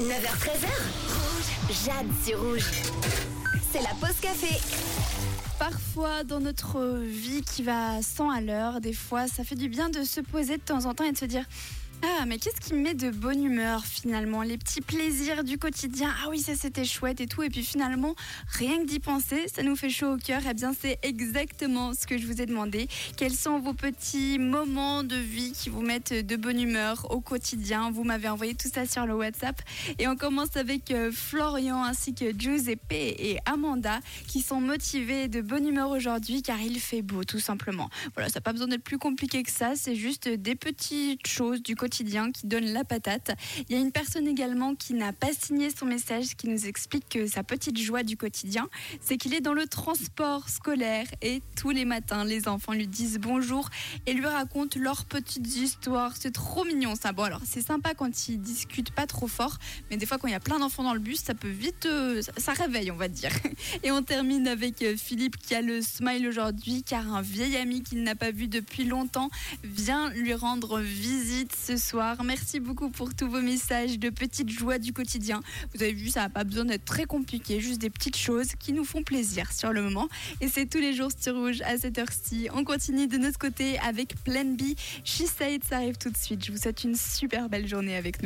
9h13h. Rouge. Jade sur rouge. C'est la pause café. Parfois, dans notre vie qui va 100 à l'heure, des fois, ça fait du bien de se poser de temps en temps et de se dire ah, mais qu'est-ce qui me met de bonne humeur finalement? Les petits plaisirs du quotidien. Ah oui, ça c'était chouette et tout. Et puis finalement, rien que d'y penser, ça nous fait chaud au cœur. Eh bien, c'est exactement ce que je vous ai demandé. Quels sont vos petits moments de vie qui vous mettent de bonne humeur au quotidien? Vous m'avez envoyé tout ça sur le WhatsApp. Et on commence avec euh, Florian ainsi que Giuseppe et Amanda qui sont motivés de bonne humeur aujourd'hui car il fait beau tout simplement. Voilà, ça n'a pas besoin d'être plus compliqué que ça. C'est juste des petites choses du quotidien qui donne la patate. Il y a une personne également qui n'a pas signé son message qui nous explique que sa petite joie du quotidien, c'est qu'il est dans le transport scolaire et tous les matins, les enfants lui disent bonjour et lui racontent leurs petites histoires. C'est trop mignon ça. Bon alors c'est sympa quand ils discutent pas trop fort, mais des fois quand il y a plein d'enfants dans le bus, ça peut vite, euh, ça réveille on va dire. Et on termine avec euh, Philippe qui a le smile aujourd'hui car un vieil ami qu'il n'a pas vu depuis longtemps vient lui rendre visite soir. Merci beaucoup pour tous vos messages de petites joies du quotidien. Vous avez vu, ça n'a pas besoin d'être très compliqué, juste des petites choses qui nous font plaisir sur le moment. Et c'est tous les jours sur Rouge à cette heure-ci. On continue de notre côté avec Plan B. She Said, ça arrive tout de suite. Je vous souhaite une super belle journée avec nous.